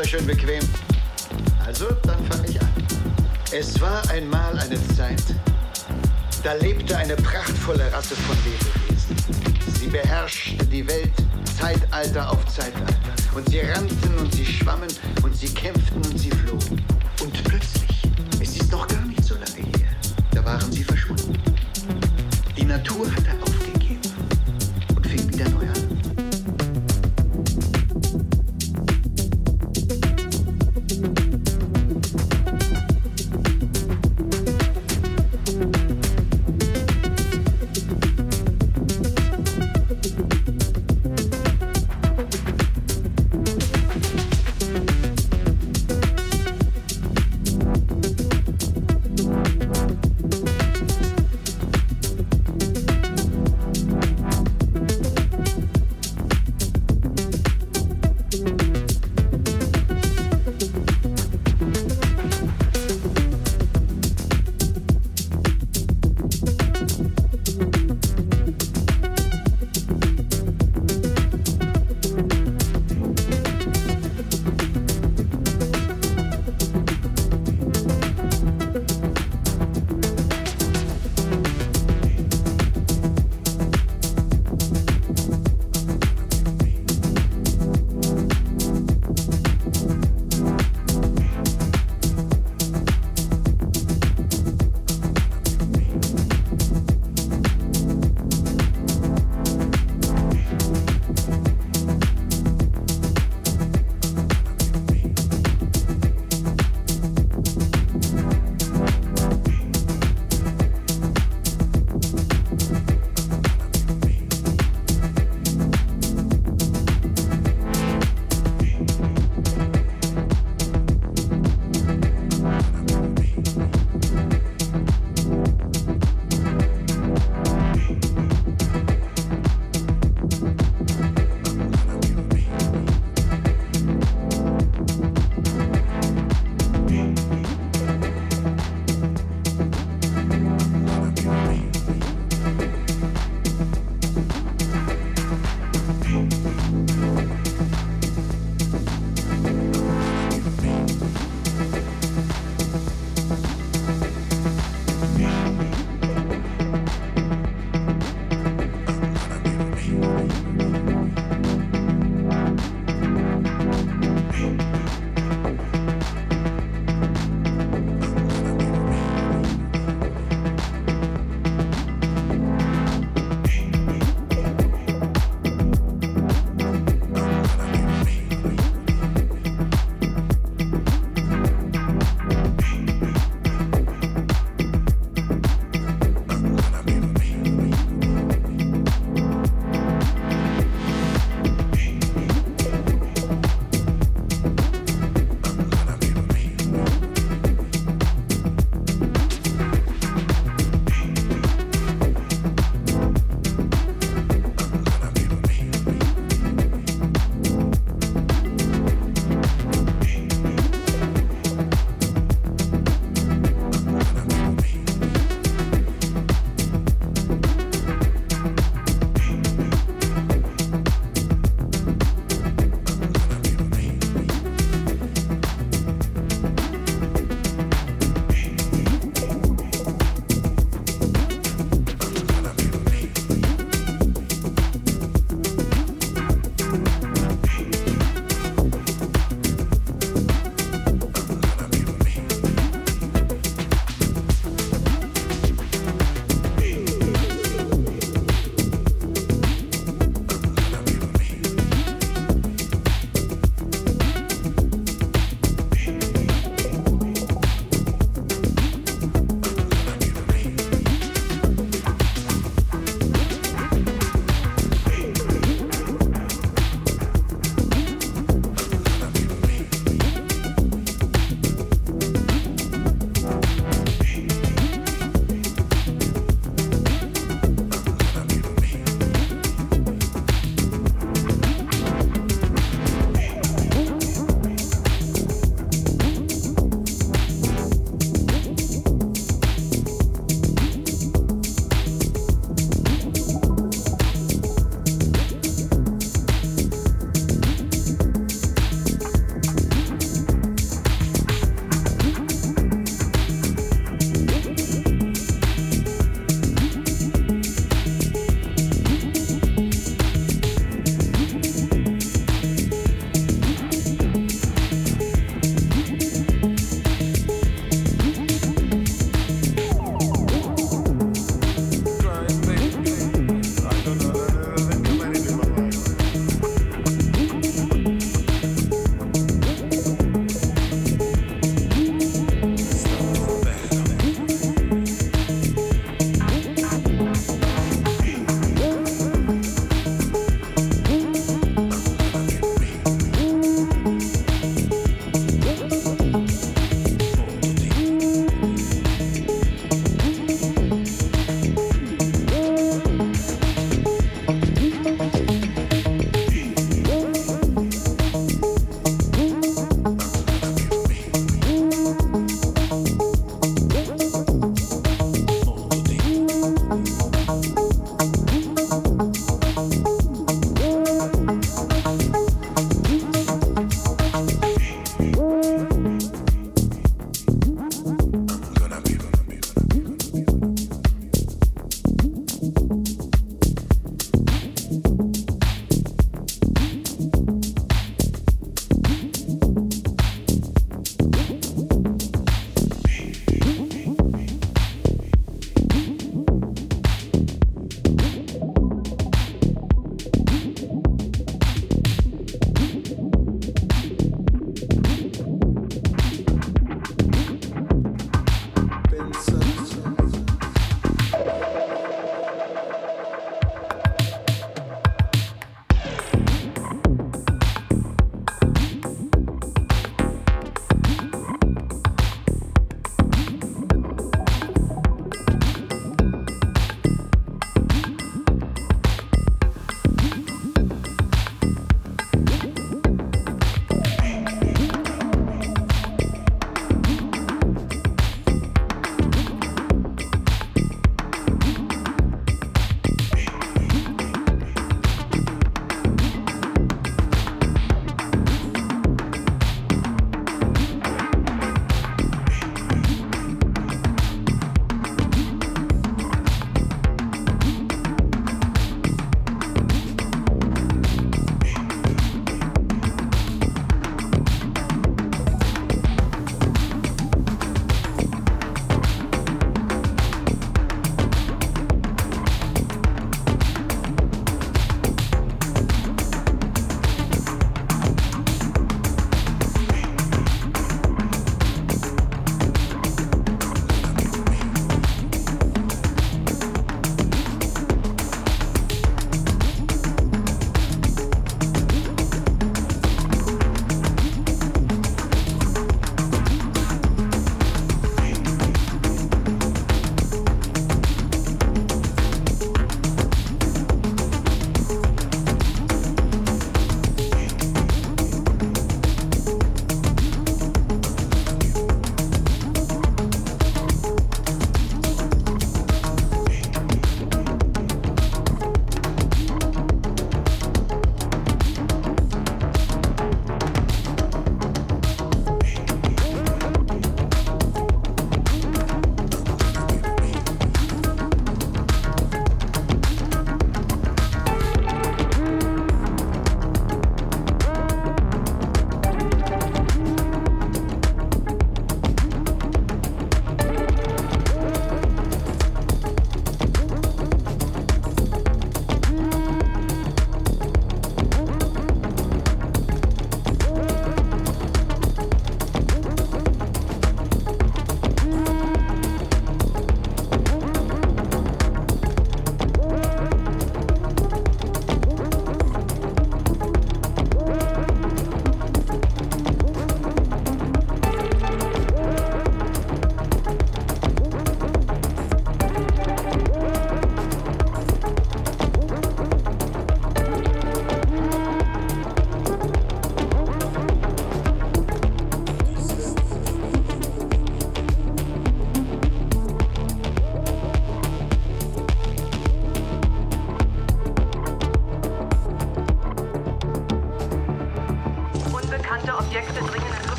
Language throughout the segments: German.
euch schön bequem. Also, dann fange ich an. Es war einmal eine Zeit, da lebte eine prachtvolle Rasse von Lebewesen. Sie beherrschte die Welt Zeitalter auf Zeitalter. Und sie rannten und sie schwammen und sie kämpften und sie flogen.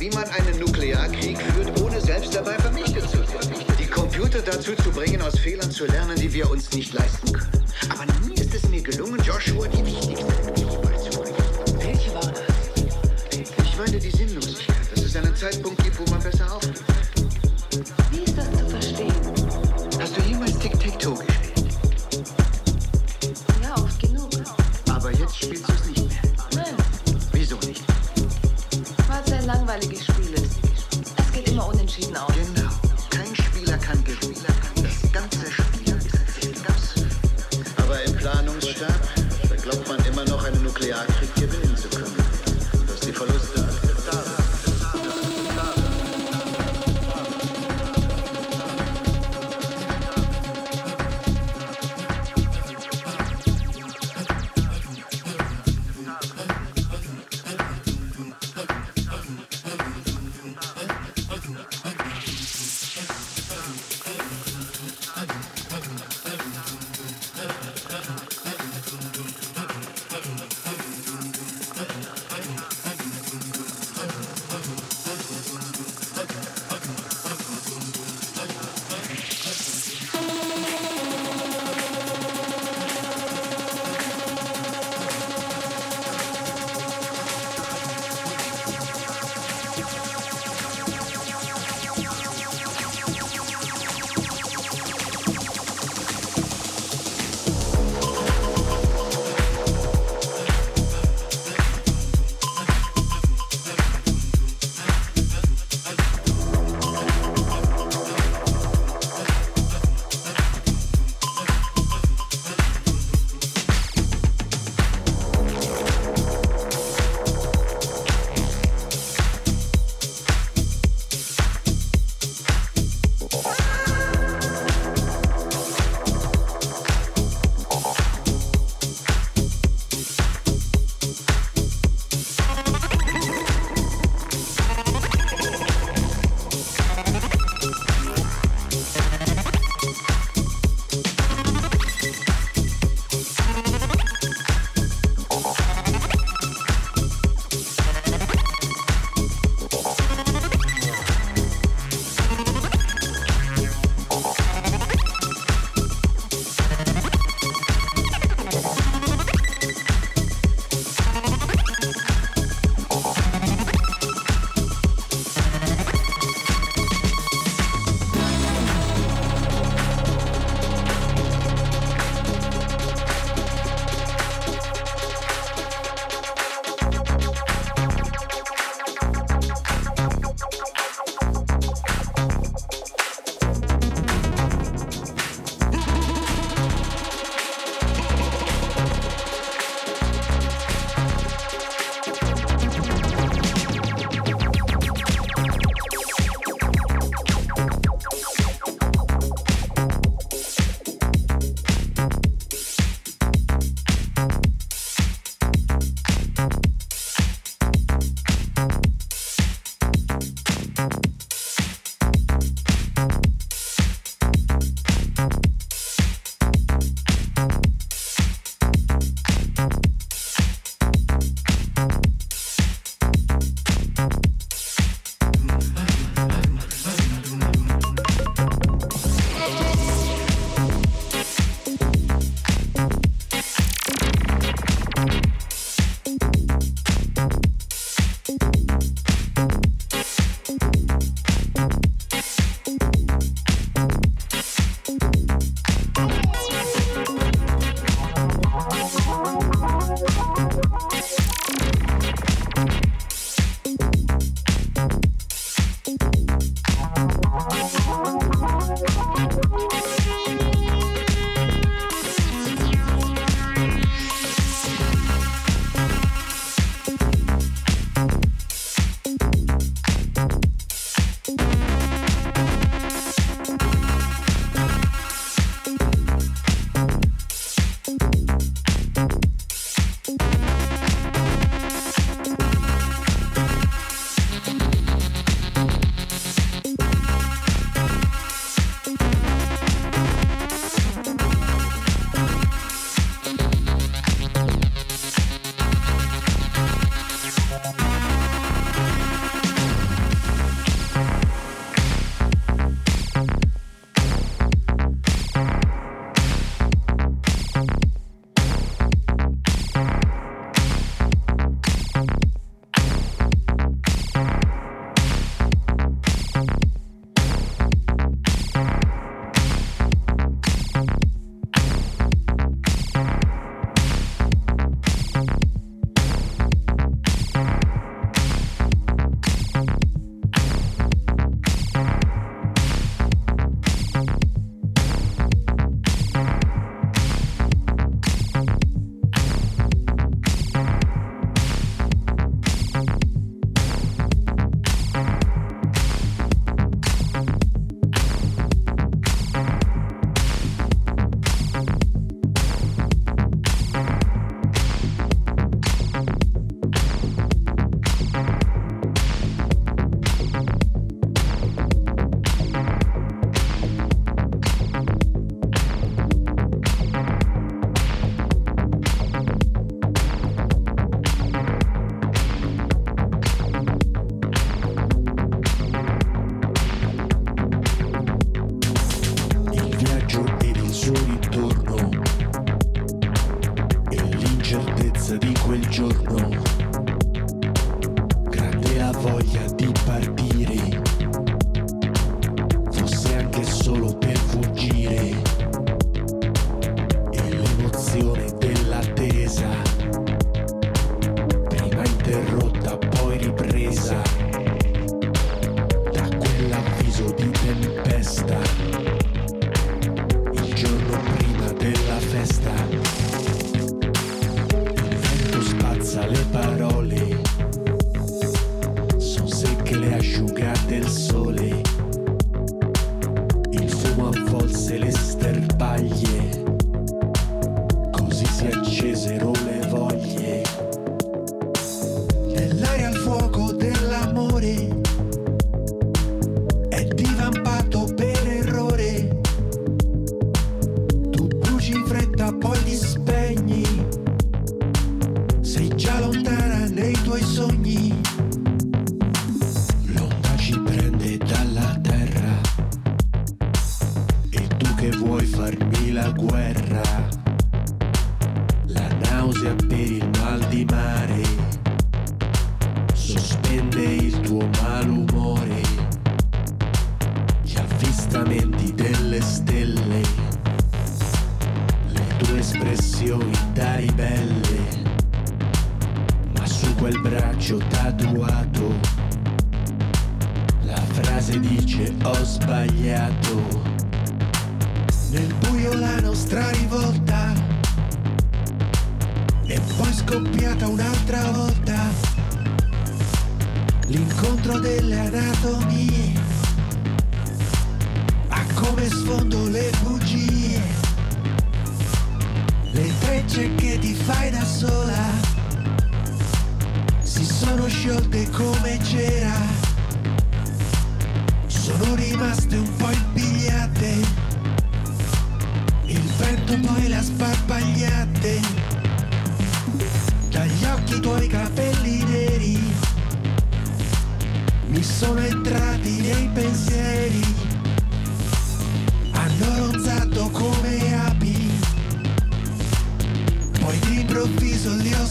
Wie man einen Nuklearkrieg führt, ohne selbst dabei vernichtet zu werden. Die Computer dazu zu bringen, aus Fehlern zu lernen, die wir uns nicht leisten können. Aber nie ist es mir gelungen, Joshua die wichtigste Lektion beizubringen. Welche war das? Ich meine die Sinnlosigkeit, dass es einen Zeitpunkt gibt, wo man besser aufgibt.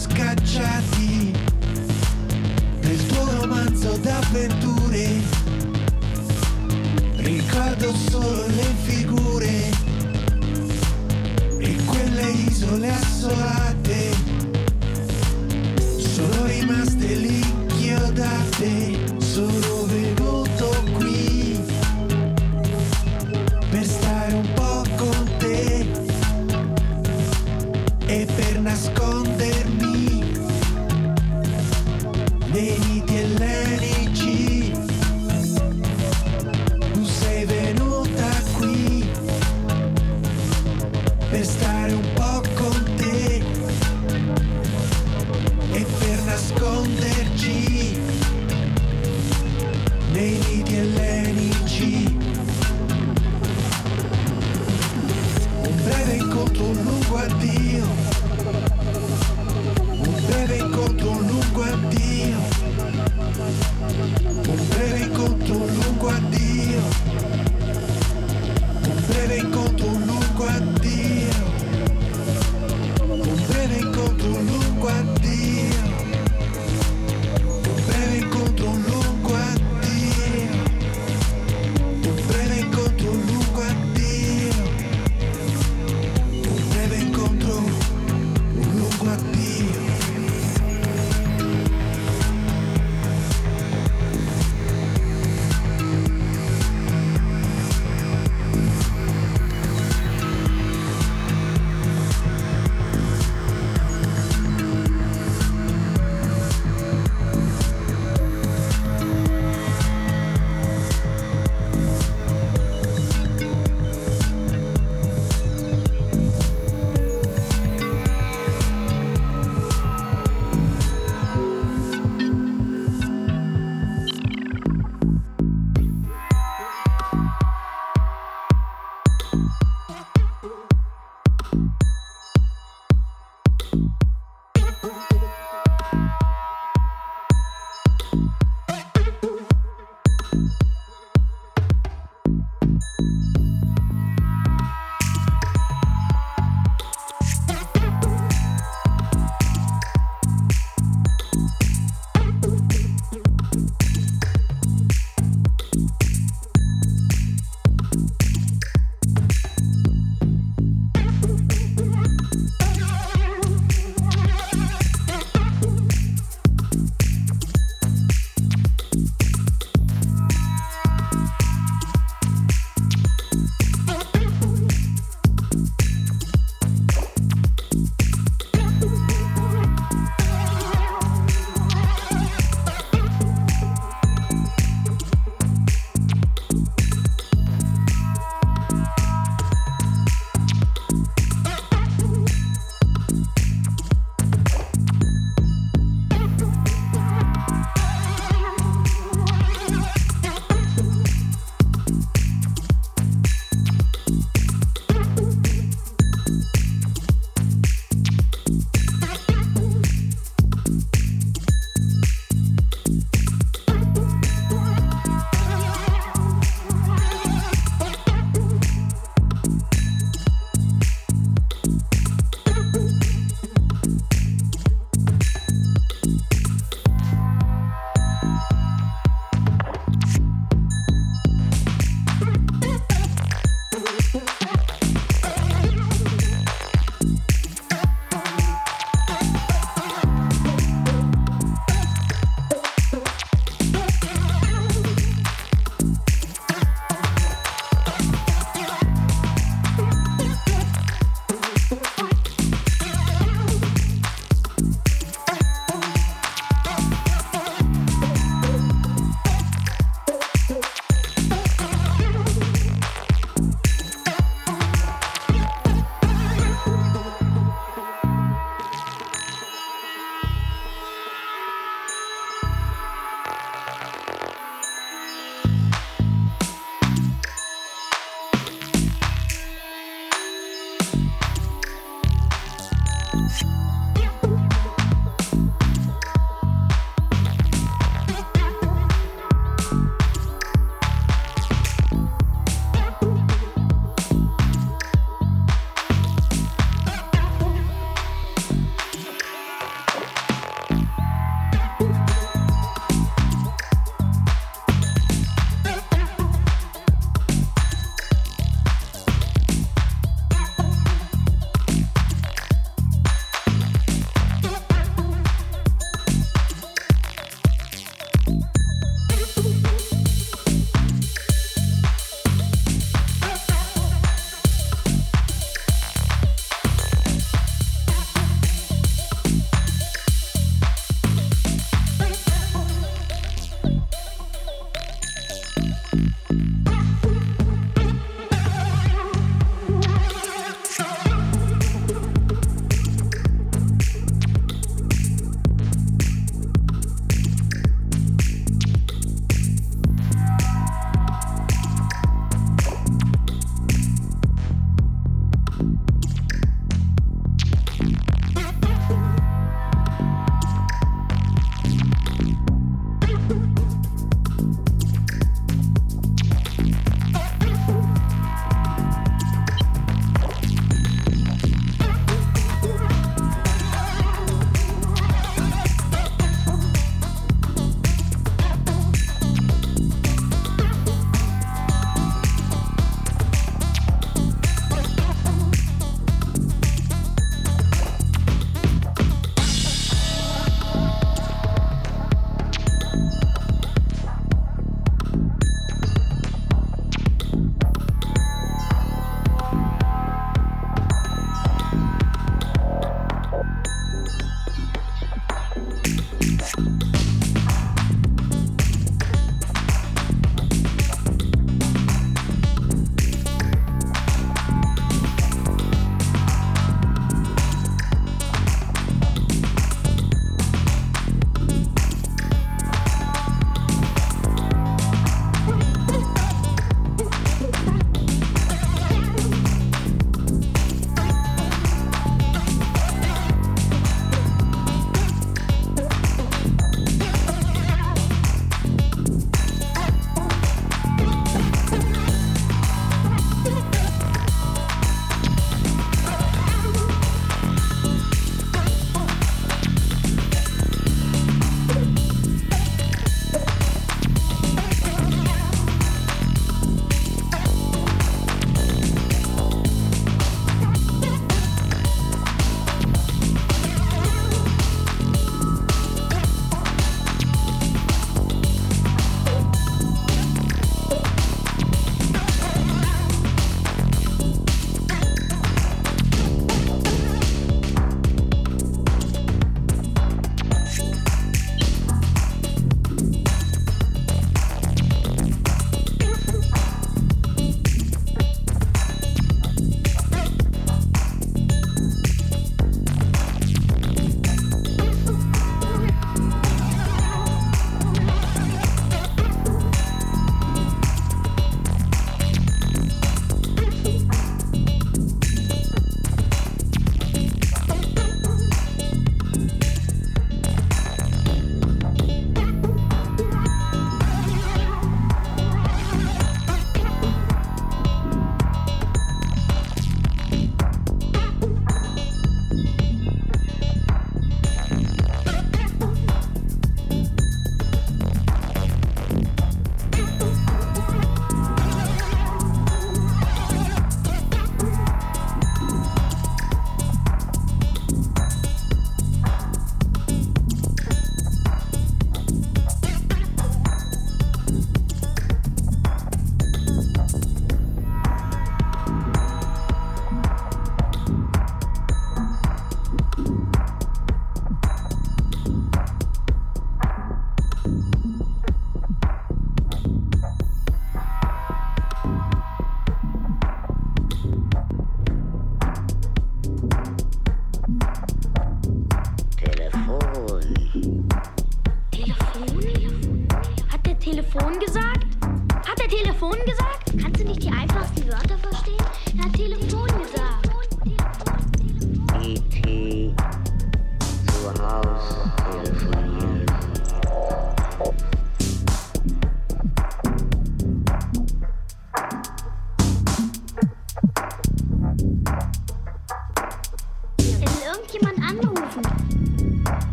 scacciati nel tuo romanzo d'avventure. Ricordo solo le figure e quelle isole assolate.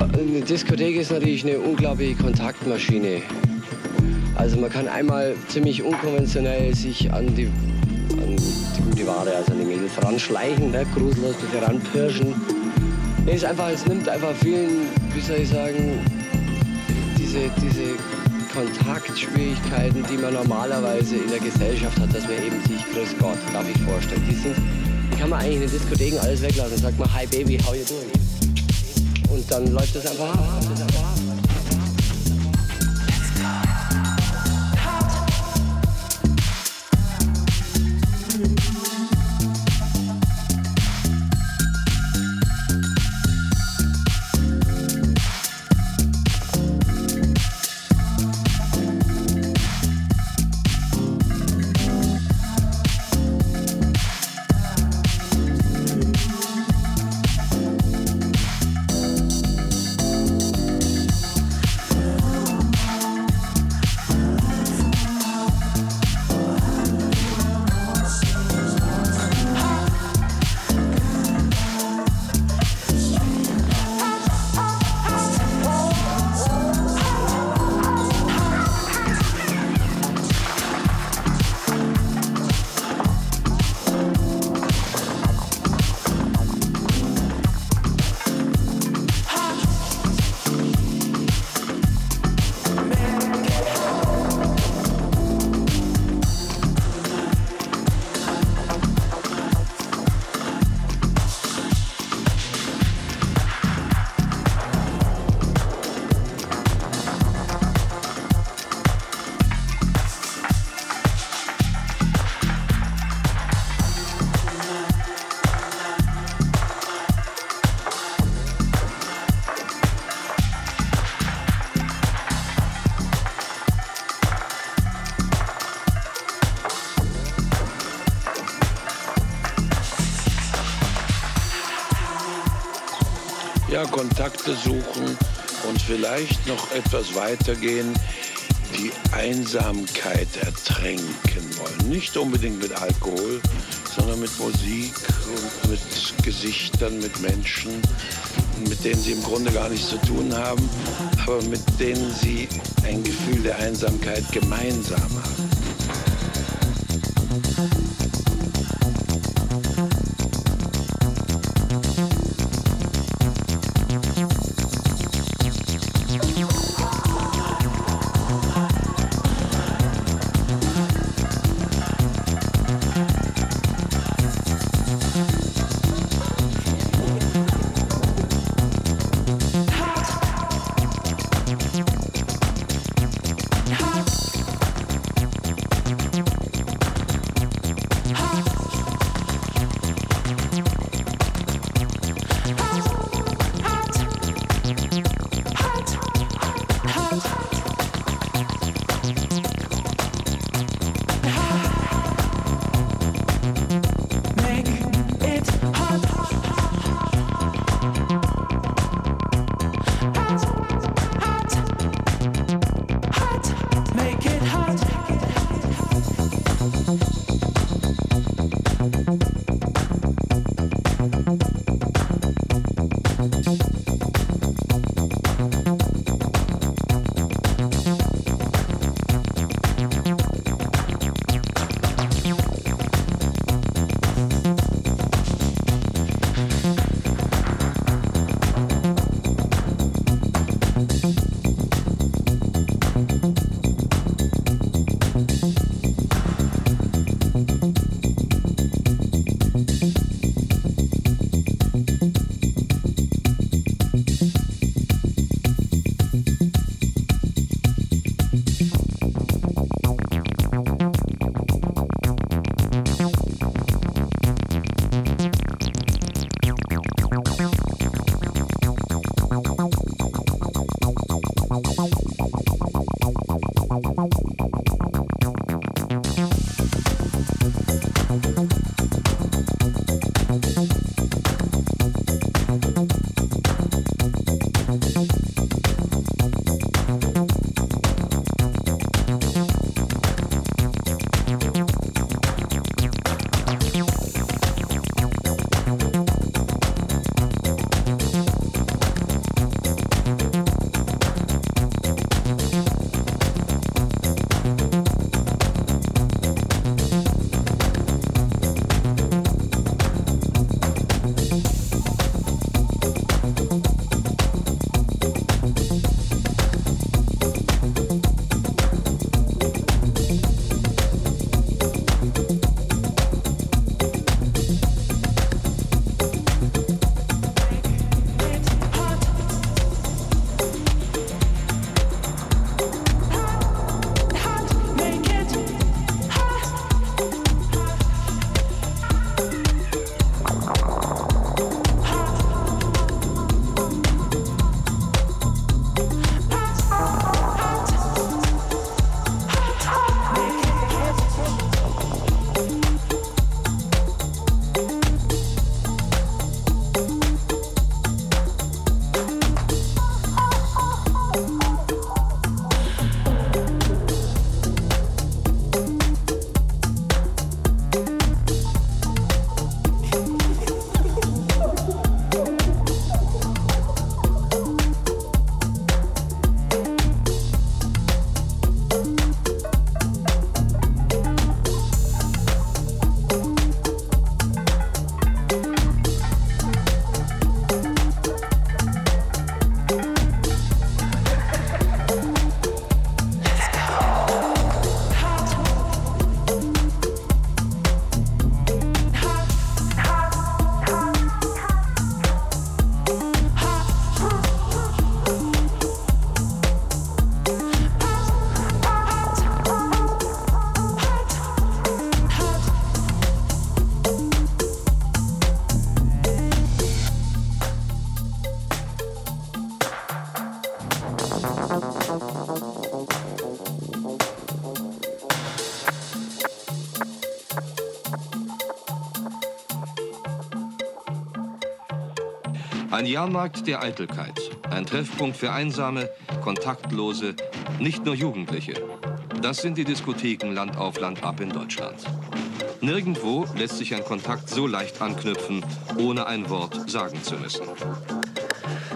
Eine Diskothek ist natürlich eine unglaubliche Kontaktmaschine. Also man kann einmal ziemlich unkonventionell sich an die, an die gute Ware, also an die Mädels ranschleichen, ne? grusellos ein bisschen ranpirschen. Nee, es, einfach, es nimmt einfach vielen, wie soll ich sagen, diese, diese Kontaktschwierigkeiten, die man normalerweise in der Gesellschaft hat, dass man eben sich, grüß Gott, darf ich vorstellen, die, sind, die kann man eigentlich in den Diskotheken alles weglassen sagt mal, hi Baby, how you doing? Und dann läuft das einfach ab. Ja, Kontakte suchen und vielleicht noch etwas weitergehen, die Einsamkeit ertränken wollen. Nicht unbedingt mit Alkohol, sondern mit Musik und mit Gesichtern, mit Menschen, mit denen sie im Grunde gar nichts zu tun haben, aber mit denen sie ein Gefühl der Einsamkeit gemeinsam haben. Jahrmarkt der Eitelkeit. Ein Treffpunkt für einsame, kontaktlose, nicht nur Jugendliche. Das sind die Diskotheken Land auf Land ab in Deutschland. Nirgendwo lässt sich ein Kontakt so leicht anknüpfen, ohne ein Wort sagen zu müssen.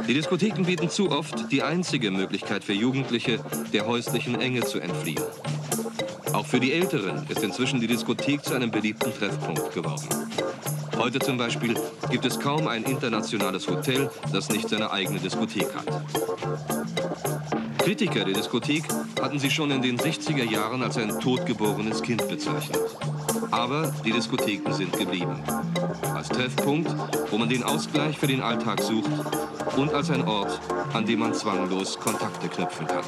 Die Diskotheken bieten zu oft die einzige Möglichkeit für Jugendliche, der häuslichen Enge zu entfliehen. Auch für die Älteren ist inzwischen die Diskothek zu einem beliebten Treffpunkt geworden. Heute zum Beispiel gibt es kaum ein internationales Hotel, das nicht seine eigene Diskothek hat. Kritiker der Diskothek hatten sie schon in den 60er Jahren als ein totgeborenes Kind bezeichnet. Aber die Diskotheken sind geblieben. Als Treffpunkt, wo man den Ausgleich für den Alltag sucht und als ein Ort, an dem man zwanglos Kontakte knüpfen kann.